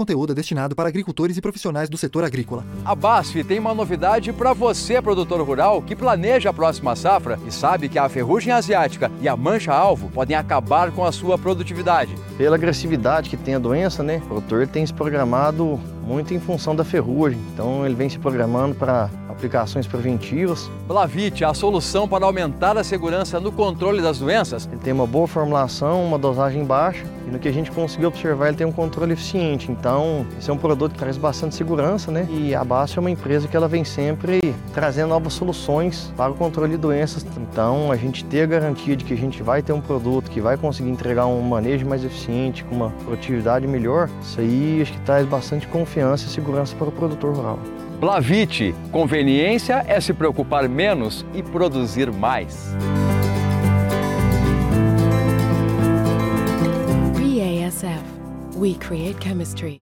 conteúdo é destinado para agricultores e profissionais do setor agrícola. A BASF tem uma novidade para você, produtor rural, que planeja a próxima safra e sabe que a ferrugem asiática e a mancha-alvo podem acabar com a sua produtividade. Pela agressividade que tem a doença, né, o produtor tem se programado muito em função da ferrugem. Então ele vem se programando para aplicações preventivas. Blavit, a solução para aumentar a segurança no controle das doenças. Ele tem uma boa formulação, uma dosagem baixa e no que a gente conseguiu observar ele tem um controle eficiente. Então esse é um produto que traz bastante segurança, né? E a Basso é uma empresa que ela vem sempre trazendo novas soluções para o controle de doenças. Então a gente ter a garantia de que a gente vai ter um produto que vai conseguir entregar um manejo mais eficiente, com uma produtividade melhor, isso aí acho que traz bastante confiança confiança e segurança para o produtor rural. Blavite, conveniência é se preocupar menos e produzir mais. BASF, we create chemistry.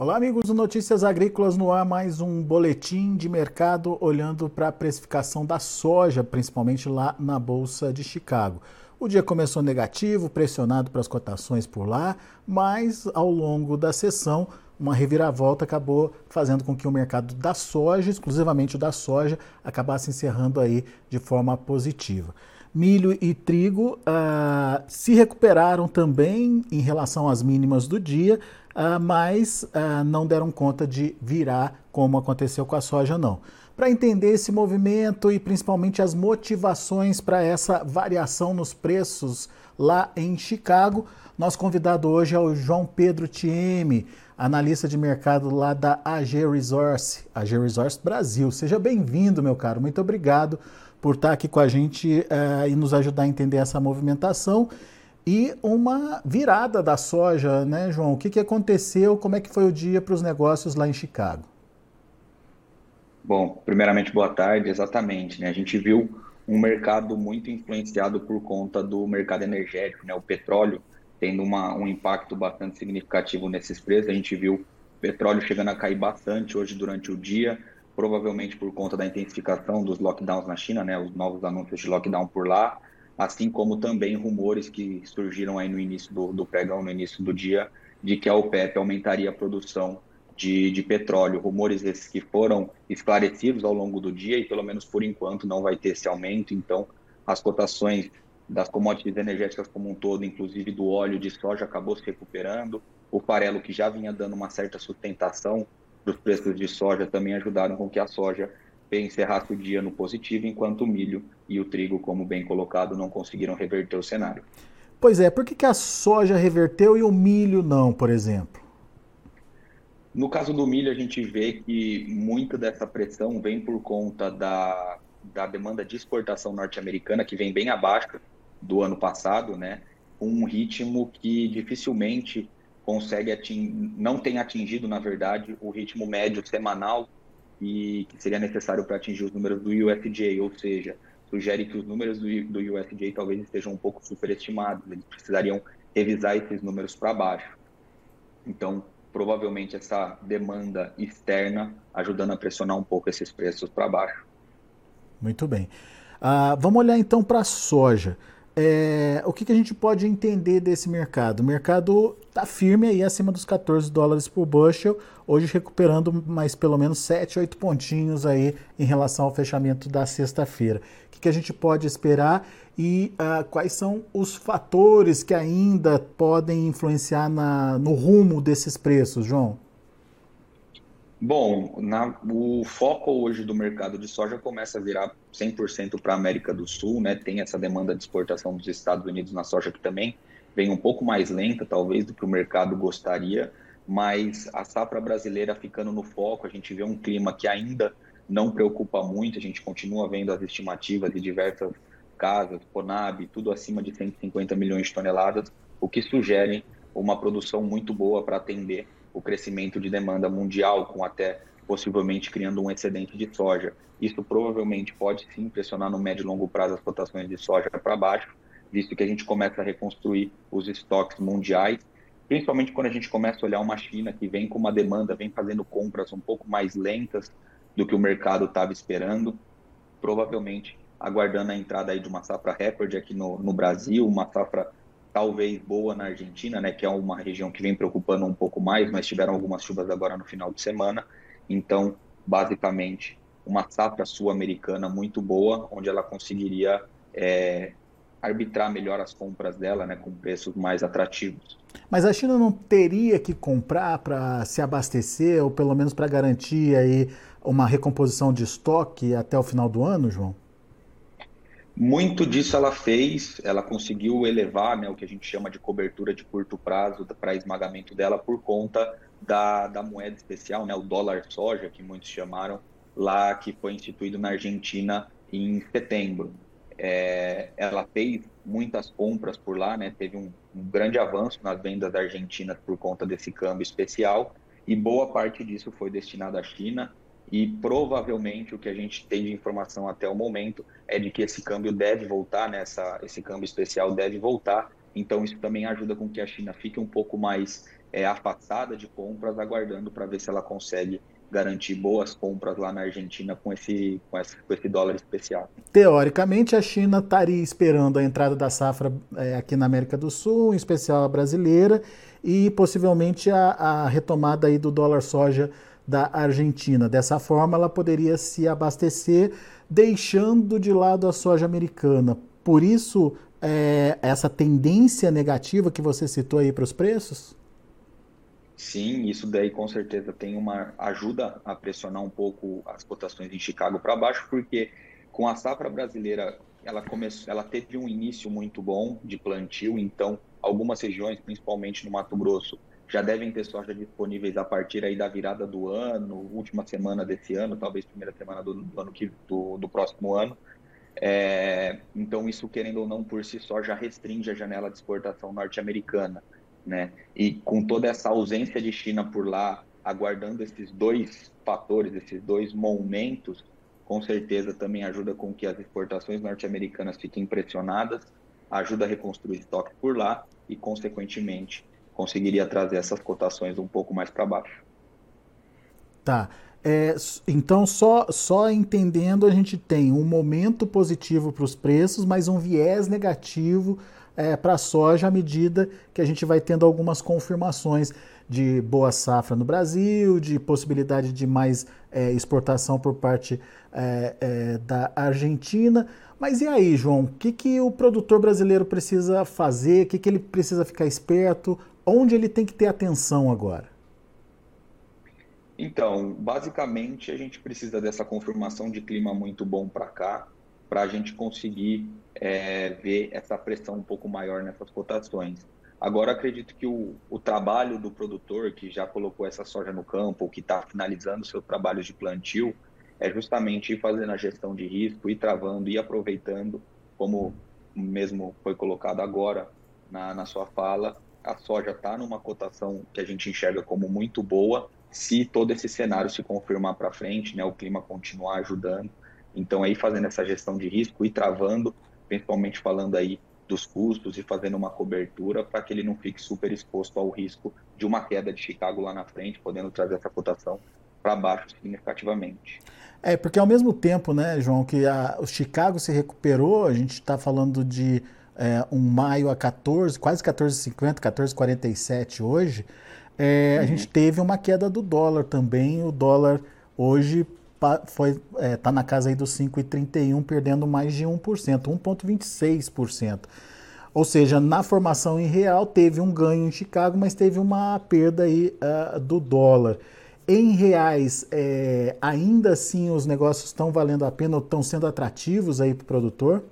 Olá, amigos do Notícias Agrícolas no ar, mais um boletim de mercado olhando para a precificação da soja, principalmente lá na Bolsa de Chicago. O dia começou negativo, pressionado para as cotações por lá, mas ao longo da sessão, uma reviravolta acabou fazendo com que o mercado da soja, exclusivamente o da soja, acabasse encerrando aí de forma positiva milho e trigo ah, se recuperaram também em relação às mínimas do dia, uh, mas uh, não deram conta de virar como aconteceu com a soja, não. Para entender esse movimento e principalmente as motivações para essa variação nos preços lá em Chicago, nosso convidado hoje é o João Pedro Tieme, analista de mercado lá da AG Resource, AG Resource Brasil. Seja bem-vindo, meu caro. Muito obrigado por estar aqui com a gente uh, e nos ajudar a entender essa movimentação e uma virada da soja, né, João? O que, que aconteceu? Como é que foi o dia para os negócios lá em Chicago? Bom, primeiramente, boa tarde. Exatamente, né? A gente viu um mercado muito influenciado por conta do mercado energético, né? O petróleo tendo uma, um impacto bastante significativo nesses preços. A gente viu o petróleo chegando a cair bastante hoje durante o dia, provavelmente por conta da intensificação dos lockdowns na China, né? Os novos anúncios de lockdown por lá assim como também rumores que surgiram aí no início do, do pregão, no início do dia, de que a OPEP aumentaria a produção de, de, petróleo. Rumores esses que foram esclarecidos ao longo do dia e, pelo menos por enquanto, não vai ter esse aumento. Então, as cotações das commodities energéticas como um todo, inclusive do óleo de soja, acabou se recuperando. O farelo, que já vinha dando uma certa sustentação os preços de soja, também ajudaram com que a soja encerrasse o dia no positivo, enquanto o milho e o trigo, como bem colocado, não conseguiram reverter o cenário. Pois é, por que, que a soja reverteu e o milho não, por exemplo? No caso do milho, a gente vê que muita dessa pressão vem por conta da, da demanda de exportação norte-americana, que vem bem abaixo do ano passado, né? Um ritmo que dificilmente consegue atingir, não tem atingido, na verdade, o ritmo médio semanal e que seria necessário para atingir os números do USDA, ou seja, sugere que os números do, do talvez estejam um pouco superestimados, eles precisariam revisar esses números para baixo. Então, provavelmente essa demanda externa ajudando a pressionar um pouco esses preços para baixo. Muito bem. Uh, vamos olhar então para a soja. É, o que, que, a gente pode entender desse mercado? O mercado está firme aí acima dos 14 dólares por bushel, hoje recuperando mais pelo menos 7, 8 pontinhos aí em relação ao fechamento da sexta-feira. O que, que, a gente pode esperar e uh, quais são os fatores que ainda podem influenciar na, no rumo desses preços, João? Bom, na, o foco hoje do mercado de soja começa a virar 100% para a América do Sul, né? Tem essa demanda de exportação dos Estados Unidos na soja que também vem um pouco mais lenta, talvez, do que o mercado gostaria, mas a safra brasileira ficando no foco, a gente vê um clima que ainda não preocupa muito, a gente continua vendo as estimativas de diversas casas, Conab, tudo acima de 150 milhões de toneladas, o que sugere uma produção muito boa para atender o crescimento de demanda mundial, com até possivelmente criando um excedente de soja. Isso provavelmente pode sim pressionar no médio e longo prazo as cotações de soja para baixo, visto que a gente começa a reconstruir os estoques mundiais, principalmente quando a gente começa a olhar uma China que vem com uma demanda, vem fazendo compras um pouco mais lentas do que o mercado estava esperando. provavelmente aguardando a entrada aí de uma safra recorde aqui no, no Brasil, uma safra talvez boa na Argentina, né, que é uma região que vem preocupando um pouco mais, mas tiveram algumas chuvas agora no final de semana. Então, basicamente, uma safra sul-americana muito boa, onde ela conseguiria é, arbitrar melhor as compras dela, né, com preços mais atrativos. Mas a China não teria que comprar para se abastecer, ou pelo menos para garantir aí uma recomposição de estoque até o final do ano, João? Muito disso ela fez, ela conseguiu elevar né, o que a gente chama de cobertura de curto prazo para esmagamento dela por conta da, da moeda especial, né, o dólar soja, que muitos chamaram, lá que foi instituído na Argentina em setembro. É, ela fez muitas compras por lá, né, teve um, um grande avanço nas vendas da Argentina por conta desse câmbio especial, e boa parte disso foi destinada à China, e provavelmente o que a gente tem de informação até o momento é de que esse câmbio deve voltar, né? Esse câmbio especial deve voltar. Então isso também ajuda com que a China fique um pouco mais é, afastada de compras, aguardando para ver se ela consegue garantir boas compras lá na Argentina com esse, com esse, com esse dólar especial. Teoricamente, a China estaria esperando a entrada da safra é, aqui na América do Sul, em especial a brasileira, e possivelmente a, a retomada aí do dólar soja da Argentina. Dessa forma, ela poderia se abastecer, deixando de lado a soja americana. Por isso, é, essa tendência negativa que você citou aí para os preços? Sim, isso daí com certeza tem uma ajuda a pressionar um pouco as cotações em Chicago para baixo, porque com a safra brasileira ela começou, ela teve um início muito bom de plantio, então algumas regiões, principalmente no Mato Grosso, já devem ter soja disponíveis a partir aí da virada do ano, última semana desse ano, talvez primeira semana do, do ano que, do, do próximo ano. É, então isso querendo ou não por si só já restringe a janela de exportação norte-americana, né? E com toda essa ausência de China por lá, aguardando esses dois fatores, esses dois momentos, com certeza também ajuda com que as exportações norte-americanas fiquem pressionadas, ajuda a reconstruir estoque por lá e, consequentemente, conseguiria trazer essas cotações um pouco mais para baixo. Tá. É, então, só, só entendendo, a gente tem um momento positivo para os preços, mas um viés negativo é, para a soja à medida que a gente vai tendo algumas confirmações de boa safra no Brasil, de possibilidade de mais é, exportação por parte é, é, da Argentina. Mas e aí, João? O que, que o produtor brasileiro precisa fazer? O que, que ele precisa ficar esperto? Onde ele tem que ter atenção agora? Então, basicamente, a gente precisa dessa confirmação de clima muito bom para cá, para a gente conseguir é, ver essa pressão um pouco maior nessas cotações. Agora, acredito que o, o trabalho do produtor que já colocou essa soja no campo, que está finalizando seus trabalhos de plantio, é justamente ir fazendo a gestão de risco, ir travando, ir aproveitando, como mesmo foi colocado agora na, na sua fala, a soja está numa cotação que a gente enxerga como muito boa, se todo esse cenário se confirmar para frente, né, o clima continuar ajudando. Então, aí fazendo essa gestão de risco e travando, principalmente falando aí dos custos e fazendo uma cobertura para que ele não fique super exposto ao risco de uma queda de Chicago lá na frente, podendo trazer essa cotação para baixo significativamente. É, porque ao mesmo tempo, né, João, que a, o Chicago se recuperou, a gente está falando de é, um maio a 14, quase 14,50, 14,47 hoje, é, uhum. a gente teve uma queda do dólar também. O dólar hoje foi é, tá na casa aí dos 5,31, perdendo mais de 1%, 1,26%. Ou seja, na formação em real teve um ganho em Chicago, mas teve uma perda aí uh, do dólar. Em reais, é, ainda assim os negócios estão valendo a pena ou estão sendo atrativos aí para o produtor?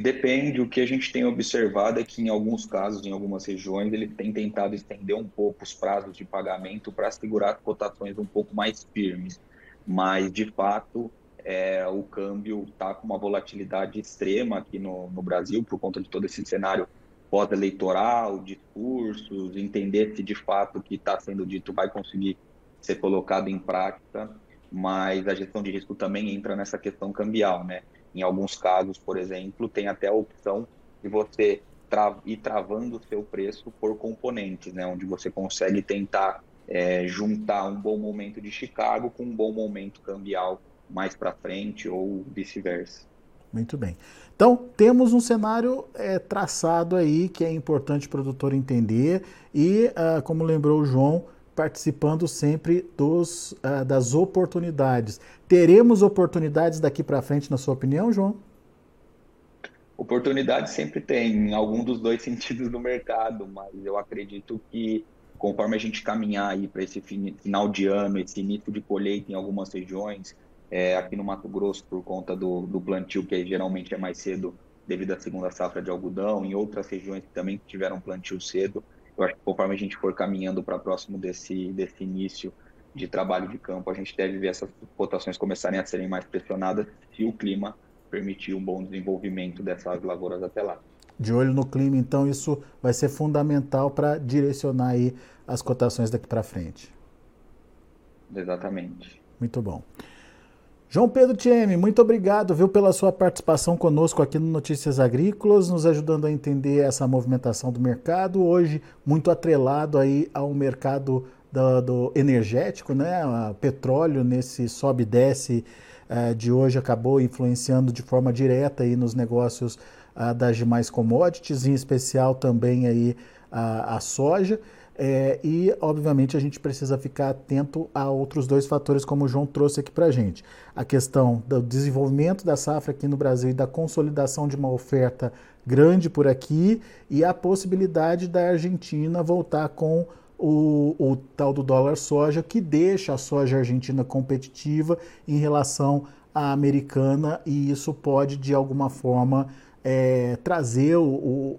Depende, o que a gente tem observado é que em alguns casos, em algumas regiões, ele tem tentado estender um pouco os prazos de pagamento para segurar cotações um pouco mais firmes. Mas, de fato, é, o câmbio está com uma volatilidade extrema aqui no, no Brasil, por conta de todo esse cenário pós-eleitoral, discursos, entender se de fato o que está sendo dito vai conseguir ser colocado em prática. Mas a gestão de risco também entra nessa questão cambial, né? Em alguns casos, por exemplo, tem até a opção de você tra ir travando o seu preço por componentes, né? onde você consegue tentar é, juntar um bom momento de Chicago com um bom momento cambial mais para frente ou vice-versa. Muito bem. Então, temos um cenário é, traçado aí que é importante o produtor entender e, ah, como lembrou o João, participando sempre dos, uh, das oportunidades. Teremos oportunidades daqui para frente, na sua opinião, João? Oportunidade sempre tem, em algum dos dois sentidos do mercado, mas eu acredito que conforme a gente caminhar aí para esse final de ano, esse início de colheita em algumas regiões, é, aqui no Mato Grosso por conta do, do plantio que geralmente é mais cedo devido à segunda safra de algodão, em outras regiões que também tiveram plantio cedo, eu acho que conforme a gente for caminhando para próximo desse, desse início de trabalho de campo, a gente deve ver essas cotações começarem a serem mais pressionadas se o clima permitir um bom desenvolvimento dessas lavouras até lá. De olho no clima, então isso vai ser fundamental para direcionar aí as cotações daqui para frente. Exatamente. Muito bom. João Pedro Tieme, muito obrigado viu, pela sua participação conosco aqui no Notícias Agrícolas, nos ajudando a entender essa movimentação do mercado, hoje muito atrelado aí ao mercado do, do energético, né? O petróleo nesse sobe e desce uh, de hoje acabou influenciando de forma direta aí nos negócios uh, das demais commodities, em especial também aí a, a soja. É, e, obviamente, a gente precisa ficar atento a outros dois fatores, como o João trouxe aqui para a gente. A questão do desenvolvimento da safra aqui no Brasil e da consolidação de uma oferta grande por aqui e a possibilidade da Argentina voltar com o, o tal do dólar soja, que deixa a soja argentina competitiva em relação à americana e isso pode, de alguma forma, é, trazer o,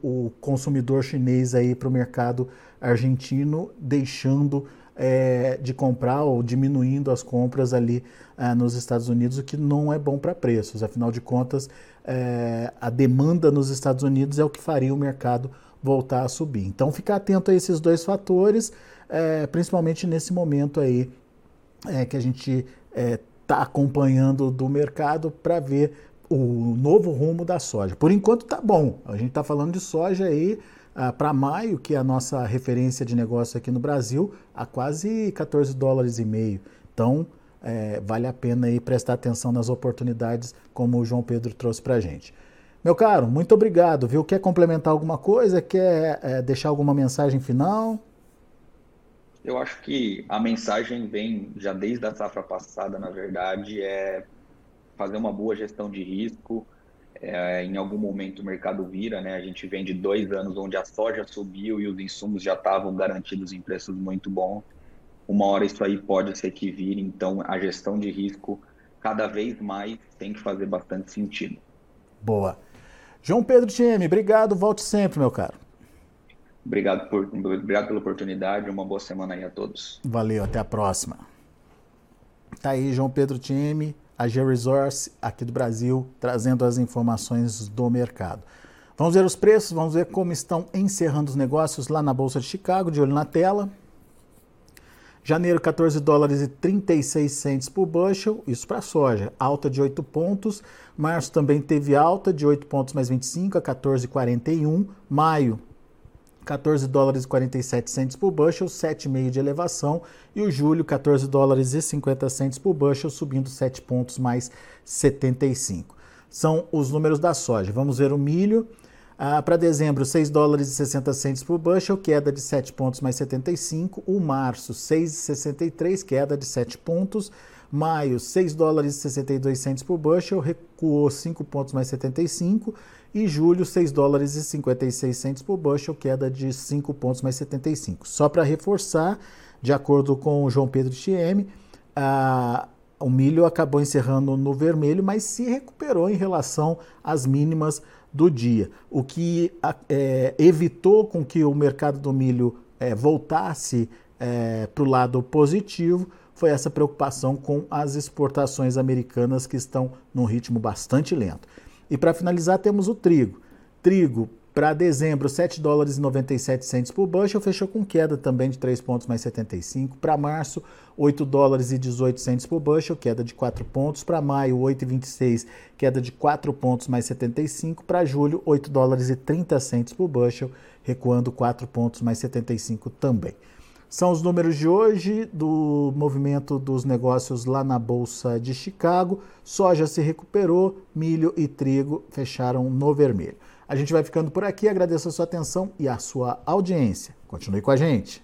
o, consumidor chinês aí para o mercado argentino, deixando é, de comprar ou diminuindo as compras ali é, nos Estados Unidos, o que não é bom para preços. Afinal de contas, é, a demanda nos Estados Unidos é o que faria o mercado voltar a subir. Então, ficar atento a esses dois fatores, é, principalmente nesse momento aí é, que a gente está acompanhando do mercado para ver o novo rumo da soja. Por enquanto tá bom. A gente está falando de soja aí ah, para maio, que é a nossa referência de negócio aqui no Brasil, a quase 14 dólares e meio. Então, é, vale a pena aí prestar atenção nas oportunidades, como o João Pedro trouxe para a gente. Meu caro, muito obrigado, viu? Quer complementar alguma coisa? Quer é, deixar alguma mensagem final? Eu acho que a mensagem vem já desde a safra passada, na verdade, é fazer uma boa gestão de risco. É, em algum momento o mercado vira, né? A gente vem de dois anos onde a soja subiu e os insumos já estavam garantidos em preços muito bons. Uma hora isso aí pode ser que vire, então a gestão de risco cada vez mais tem que fazer bastante sentido. Boa. João Pedro Tieme, obrigado, volte sempre, meu caro. Obrigado, por, obrigado pela oportunidade, uma boa semana aí a todos. Valeu, até a próxima. Tá aí, João Pedro Tieme, a G-Resource aqui do Brasil, trazendo as informações do mercado. Vamos ver os preços, vamos ver como estão encerrando os negócios lá na Bolsa de Chicago, de olho na tela. Janeiro, 14 dólares e 36 centes por bushel, isso para soja, alta de 8 pontos. Março também teve alta de 8 pontos mais 25 a 14,41. Maio, 14 dólares e 47 centes por bushel, 7,5 de elevação, e o julho 14 dólares e 50 centes por bushel, subindo 7 pontos mais 75. São os números da soja. Vamos ver o milho. Ah, Para dezembro, 6 dólares e 60 centes por bushel, queda de 7 pontos mais 75. O março, 6,63, queda de 7 pontos. Maio, 6 dólares e 62 centes por bushel, recuou 5 pontos mais 75 e julho 6 dólares e 56 centos por bushel, queda de 5 pontos mais 75. Só para reforçar, de acordo com o João Pedro TM, a, o milho acabou encerrando no vermelho, mas se recuperou em relação às mínimas do dia, o que é, evitou com que o mercado do milho é, voltasse é, para o lado positivo foi essa preocupação com as exportações americanas que estão num ritmo bastante lento. E para finalizar, temos o trigo. Trigo para dezembro, 7 dólares e 97 centos por bushel, fechou com queda também de 3 pontos mais 75. Para março, 8 dólares e 18 centos por bushel, queda de 4 pontos. Para maio, 8,26, queda de 4 pontos mais 75. Para julho, 8 dólares e 30 centos por bushel, recuando 4 pontos mais 75 também. São os números de hoje do movimento dos negócios lá na Bolsa de Chicago. Soja se recuperou, milho e trigo fecharam no vermelho. A gente vai ficando por aqui, agradeço a sua atenção e a sua audiência. Continue com a gente.